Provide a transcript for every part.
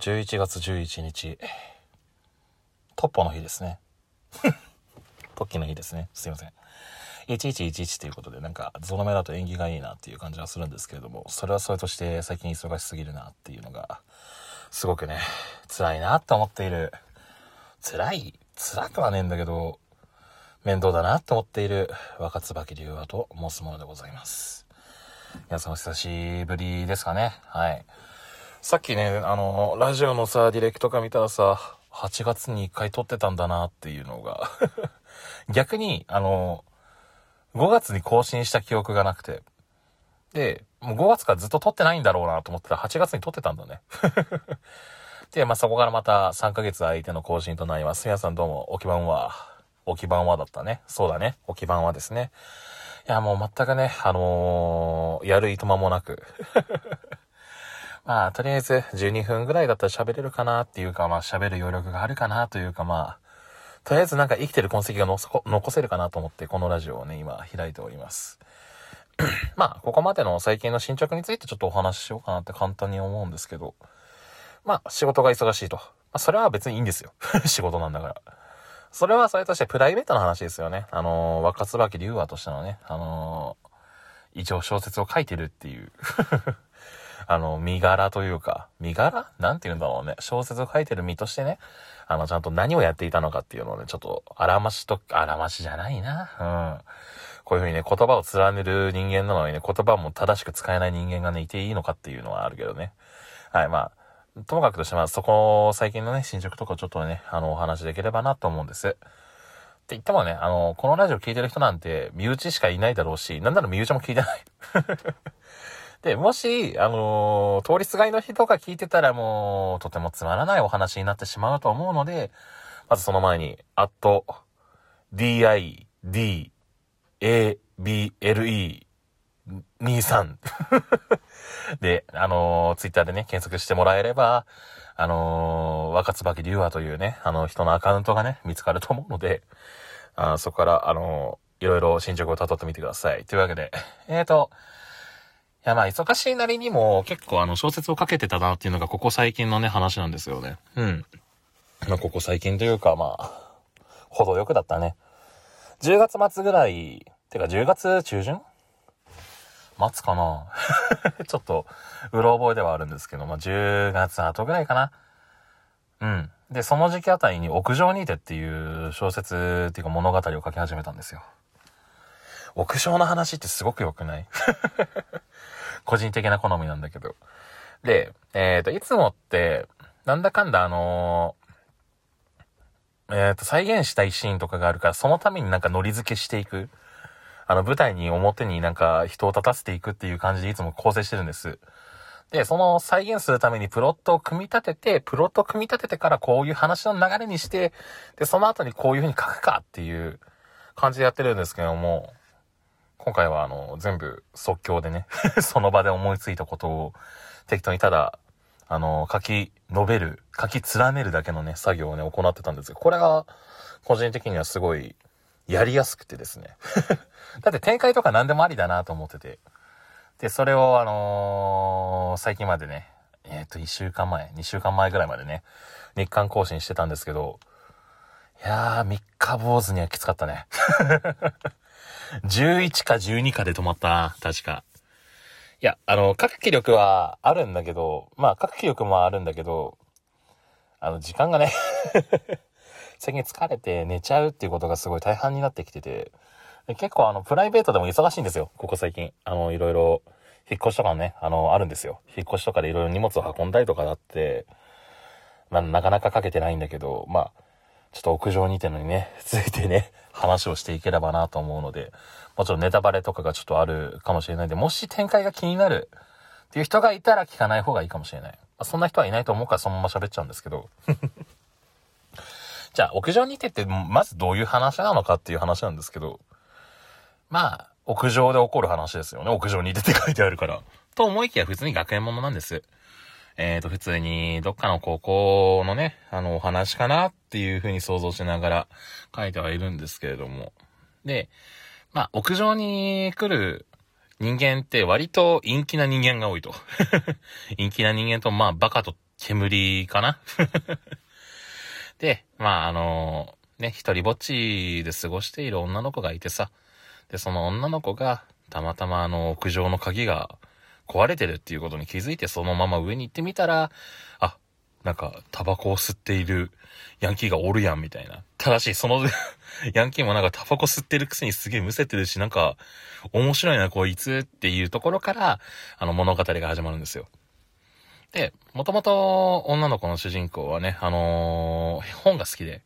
11月11日、トッポの日ですね。トッキの日ですね。すいません。1111ということで、なんか、ゾロ目だと縁起がいいなっていう感じはするんですけれども、それはそれとして最近忙しすぎるなっていうのが、すごくね、辛いなって思っている。辛い辛くはねえんだけど、面倒だなって思っている若椿龍和と申すものでございます。皆さんお久しぶりですかね。はい。さっきね、あの、ラジオのさ、ディレクトか見たらさ、8月に1回撮ってたんだなっていうのが 逆に、あの、5月に更新した記憶がなくて。で、もう5月からずっと撮ってないんだろうなと思ってたら8月に撮ってたんだね。で、まあ、そこからまた3ヶ月空いての更新となります。皆さんどうも、置き番は、置き番はだったね。そうだね。置き番はですね。いや、もう全くね、あのー、やる意図間もなく。まあ、とりあえず12分ぐらいだったら喋れるかなっていうか、まあ喋る余力があるかなというか、まあ、とりあえずなんか生きてる痕跡が残せるかなと思って、このラジオをね、今開いております。まあ、ここまでの最近の進捗についてちょっとお話ししようかなって簡単に思うんですけど、まあ、仕事が忙しいと。まあ、それは別にいいんですよ。仕事なんだから。それはそれとしてプライベートの話ですよね。あのー、若椿龍和としてのね、あのー、一応小説を書いてるっていう あの、身柄というか、身柄？なんて言うんだろうね。小説を書いてる身としてね、あの、ちゃんと何をやっていたのかっていうのをね、ちょっと、あらましと、あらましじゃないな。うん。こういうふうにね、言葉を連ねる人間なのにね、言葉も正しく使えない人間がね、いていいのかっていうのはあるけどね。はい、まあ、ともかくとしてまあ、そこ、最近のね、進捗とかちょっとね、あの、お話できればなと思うんです。って言ってもね、あの、このラジオ聞いてる人なんて、身内しかいないだろうし、なんなら身内も聞いてない。で、もし、あのー、通りすがりの人が聞いてたらもう、とてもつまらないお話になってしまうと思うので、まずその前に、アット、di, d, a, b, l, e, 23 で、あのー、ツイッターでね、検索してもらえれば、あのー、若椿龍和というね、あの人のアカウントがね、見つかると思うので、あそこから、あのー、いろいろ進捗を辿ってみてください。というわけで、えーと、いや、まあ、忙しいなりにも結構あの小説を書けてたなっていうのがここ最近のね、話なんですよね。うん。まあ、ここ最近というか、まあ、程よくだったね。10月末ぐらい、てか10月中旬待つかな ちょっと、うろ覚えではあるんですけど、まあ、10月後ぐらいかな。うん。で、その時期あたりに屋上にてっていう小説っていうか物語を書き始めたんですよ。屋上の話ってすごく良くない？個人的な好みなんだけど。で、えっ、ー、と、いつもって、なんだかんだあのー、えっ、ー、と、再現したいシーンとかがあるから、そのためになんかノリ付けしていく。あの、舞台に表になんか人を立たせていくっていう感じでいつも構成してるんです。で、その再現するためにプロットを組み立てて、プロットを組み立ててからこういう話の流れにして、で、その後にこういう風に書くかっていう感じでやってるんですけども、今回はあの、全部即興でね その場で思いついたことを適当にただ、あの、書き述べる、書き連ねるだけのね、作業をね、行ってたんですけど、これが、個人的にはすごい、やりやすくてですね。だって展開とか何でもありだなと思ってて。で、それをあのー、最近までね、えっ、ー、と、1週間前、2週間前ぐらいまでね、日刊更新してたんですけど、いやー、3日坊主にはきつかったね。11か12かで止まった。確か。いや、あの、書く気力はあるんだけど、まあ、書く気力もあるんだけど、あの、時間がね 最近疲れて寝ちゃうっていうことがすごい大半になってきてて、結構あの、プライベートでも忙しいんですよ。ここ最近。あの、いろいろ、引っ越しとかね、あの、あるんですよ。引っ越しとかでいろいろ荷物を運んだりとかだって、まあ、なかなか書けてないんだけど、まあ、ちょっと屋上にてのにね、ついてね、話をしていければなと思うので、もちろんネタバレとかがちょっとあるかもしれないんで、もし展開が気になるっていう人がいたら聞かない方がいいかもしれない。まあ、そんな人はいないと思うからそのまま喋っちゃうんですけど。じゃあ、屋上にてって、まずどういう話なのかっていう話なんですけど、まあ、屋上で起こる話ですよね。屋上にてって書いてあるから。と思いきや普通に学園ものなんです。えっ、ー、と、普通にどっかの高校のね、あの、お話かなっていうふうに想像しながら書いてはいるんですけれども。で、まあ、屋上に来る人間って割と陰気な人間が多いと。陰気な人間と、まあ、バカと煙かな で、まあ、あのね、一人ぼっちで過ごしている女の子がいてさ、で、その女の子が、たまたまあの、屋上の鍵が壊れてるっていうことに気づいて、そのまま上に行ってみたら、あ、なんか、タバコを吸っているヤンキーがおるやん、みたいな。ただし、その ヤンキーもなんかタバコ吸ってるくせにすげえむせてるし、なんか、面白いな、こいつっていうところから、あの、物語が始まるんですよ。で、もともと女の子の主人公はね、あのー、本が好きで、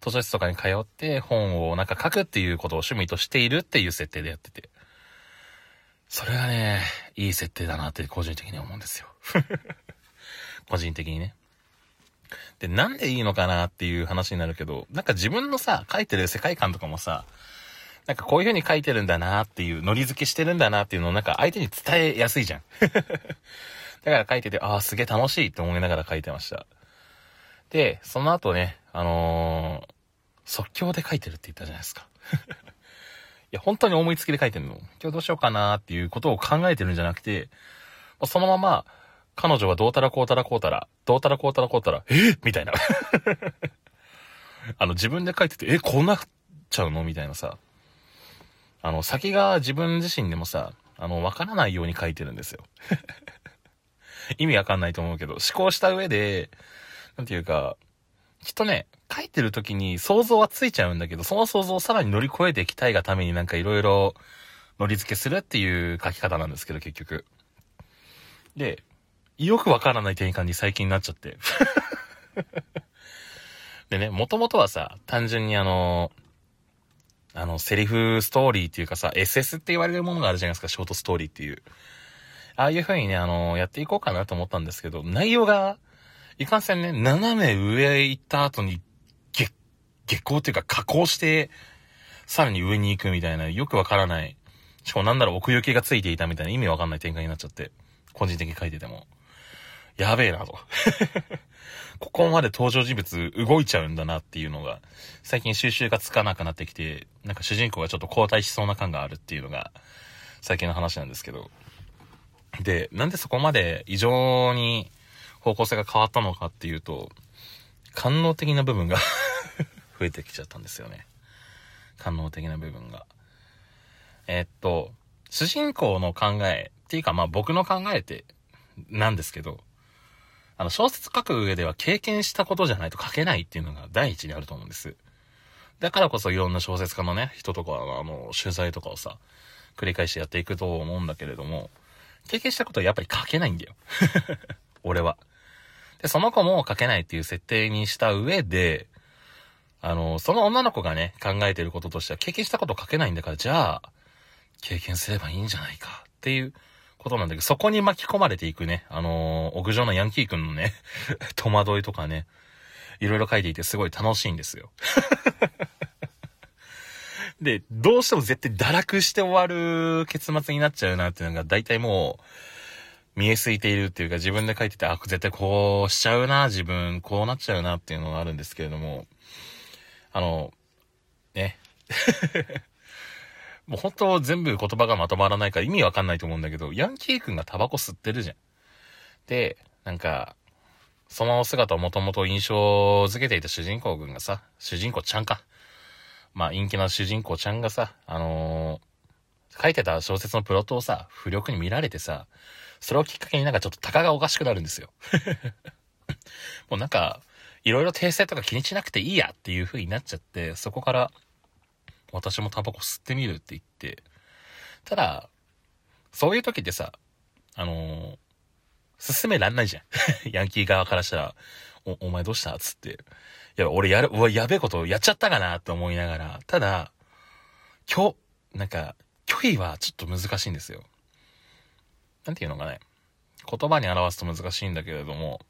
図書室とかに通って本をなんか書くっていうことを趣味としているっていう設定でやってて。それがね、いい設定だなって個人的に思うんですよ。個人的にね。で、なんでいいのかなっていう話になるけど、なんか自分のさ、書いてる世界観とかもさ、なんかこういう風に書いてるんだなっていう、ノリ付けしてるんだなっていうのをなんか相手に伝えやすいじゃん。だから書いてて、ああ、すげえ楽しいって思いながら書いてました。で、その後ね、あのー、即興で書いてるって言ったじゃないですか。いや、本当に思いつきで書いてるの。今日どうしようかなっていうことを考えてるんじゃなくて、そのまま、彼女はどうたらこうたらこうたら、どうたらこうたらこうたら、え？みたいな。あの、自分で書いてて、え、こうなっちゃうの？みたいなさ。あの、先が自分自身でもさ、あの、わからないように書いてるんですよ。意味わかんないと思うけど、思考した上で、なんていうか、きっとね、書いてる時に想像はついちゃうんだけど、その想像をさらに乗り越えていきたいがためになんか色々乗り付けするっていう書き方なんですけど、結局。で、よくわからない転換に最近になっちゃって。でね、もともとはさ、単純にあの、あの、セリフストーリーっていうかさ、SS って言われるものがあるじゃないですか、ショートストーリーっていう。ああいう風にね、あの、やっていこうかなと思ったんですけど、内容がいかんせんね、斜め上へ行った後に、下、下校っていうか加工して、さらに上に行くみたいな、よくわからない。しかもなんだろう、奥行きがついていたみたいな意味わかんない展開になっちゃって。個人的に書いてても。やべえなと。ここまで登場人物動いちゃうんだなっていうのが、最近収集がつかなくなってきて、なんか主人公がちょっと交代しそうな感があるっていうのが、最近の話なんですけど。で、なんでそこまで異常に方向性が変わったのかっていうと、官能的な部分が 増えてきちゃったんですよね。官能的な部分が。え、っと、主人公の考えっていうかまあ僕の考えってなんですけど、あの小説書く上では経験したことじゃないと書けないっていうのが第一にあると思うんです。だからこそいろんな小説家のね、人とかあの、取材とかをさ、繰り返してやっていくと思うんだけれども、経験したことはやっぱり書けないんだよ。俺は。で、その子も書けないっていう設定にした上で、あの、その女の子がね、考えてることとしては、経験したこと書けないんだから、じゃあ、経験すればいいんじゃないかっていうことなんだけど、そこに巻き込まれていくね、あの屋上のヤンキーくんのね、戸惑いとかね、いろいろ書いていてすごい楽しいんですよ。で、どうしても絶対堕落して終わる結末になっちゃうなっていうのが、大体もう、見えすいているっていうか自分で書いてて、あ、絶対こうしちゃうな、自分、こうなっちゃうなっていうのがあるんですけれども、あの、ね。もう本当全部言葉がまとまらないから意味わかんないと思うんだけど、ヤンキー君がタバコ吸ってるじゃん。で、なんか、その姿をもともと印象づけていた主人公君がさ、主人公ちゃんか。まあ、陰気な主人公ちゃんがさ、あのー、書いてた小説のプロットをさ、不良に見られてさ、それをきっかけになんかちょっと高がおかしくなるんですよ。もうなんか、いろいろ訂正とか気にしなくていいやっていう風になっちゃって、そこから、私もタバコ吸ってみるって言って、ただ、そういう時ってさ、あのー、進めらんないじゃん。ヤンキー側からしたら、お、お前どうしたつって。いや、俺やる、うわ、やべえことやっちゃったかなって思いながら、ただ、今日、なんか、拒否はちょっと難しいんですよ。なんていうのかね、言葉に表すと難しいんだけれども、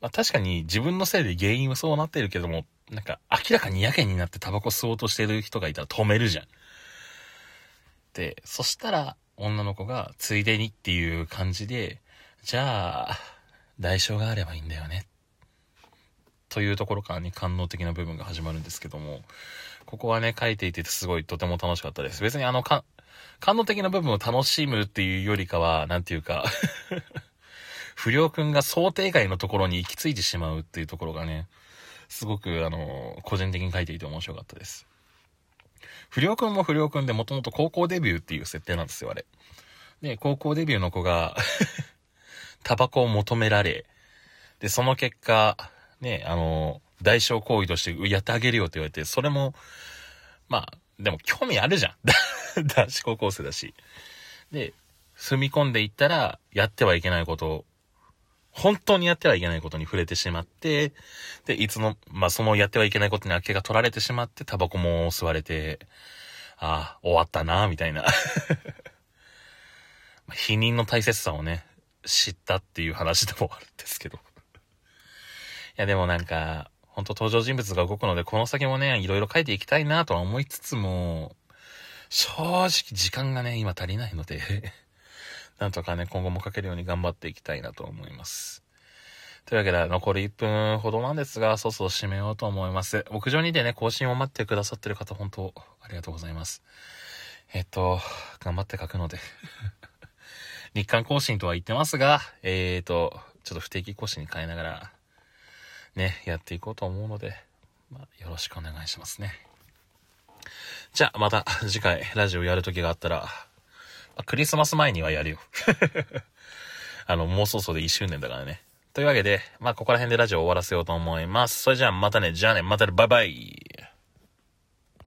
まあ確かに自分のせいで原因はそうなってるけども、なんか明らかにやけになってタバコ吸おうとしてる人がいたら止めるじゃん。で、そしたら女の子がついでにっていう感じで、じゃあ、代償があればいいんだよね。というところからに官能的な部分が始まるんですけども、ここはね、書いていてすごいとても楽しかったです。別にあの、か、感動的な部分を楽しむっていうよりかは、なんていうか 不良くんが想定外のところに行き着いてしまうっていうところがね、すごく、あの、個人的に書いていて面白かったです。不良くんも不良くんでもともと高校デビューっていう設定なんですよ、あれ。で、高校デビューの子が タバコを求められ、で、その結果、ね、あの、代償行為としてやってあげるよって言われて、それも、まあ、でも興味あるじゃん。男子高校生だし。で、踏み込んでいったら、やってはいけないことを、本当にやってはいけないことに触れてしまって、で、いつの、まあ、そのやってはいけないことに明けが取られてしまって、タバコも吸われて、ああ、終わったな、みたいな。否認の大切さをね、知ったっていう話でもあるんですけど。いや、でもなんか、本当登場人物が動くので、この先もね、いろいろ書いていきたいなとは思いつつも、正直時間がね、今足りないので なんとかね、今後も書けるように頑張っていきたいなと思います。というわけで、残り1分ほどなんですが、そろそろ締めようと思います。屋上にてね、更新を待ってくださってる方、本当ありがとうございます。えっと、頑張って書くので 日刊更新とは言ってますが、えっ、ー、と、ちょっと不定期更新に変えながら、ね、やっていこうと思うので、まあ、よろしくお願いしますね。じゃあ、また 次回ラジオやる時があったら、ま、クリスマス前にはやるよ。あの、もうそろそろで1周年だからね。というわけで、まあ、ここら辺でラジオ終わらせようと思います。それじゃあ、またね、じゃあね、またね、バイバイ。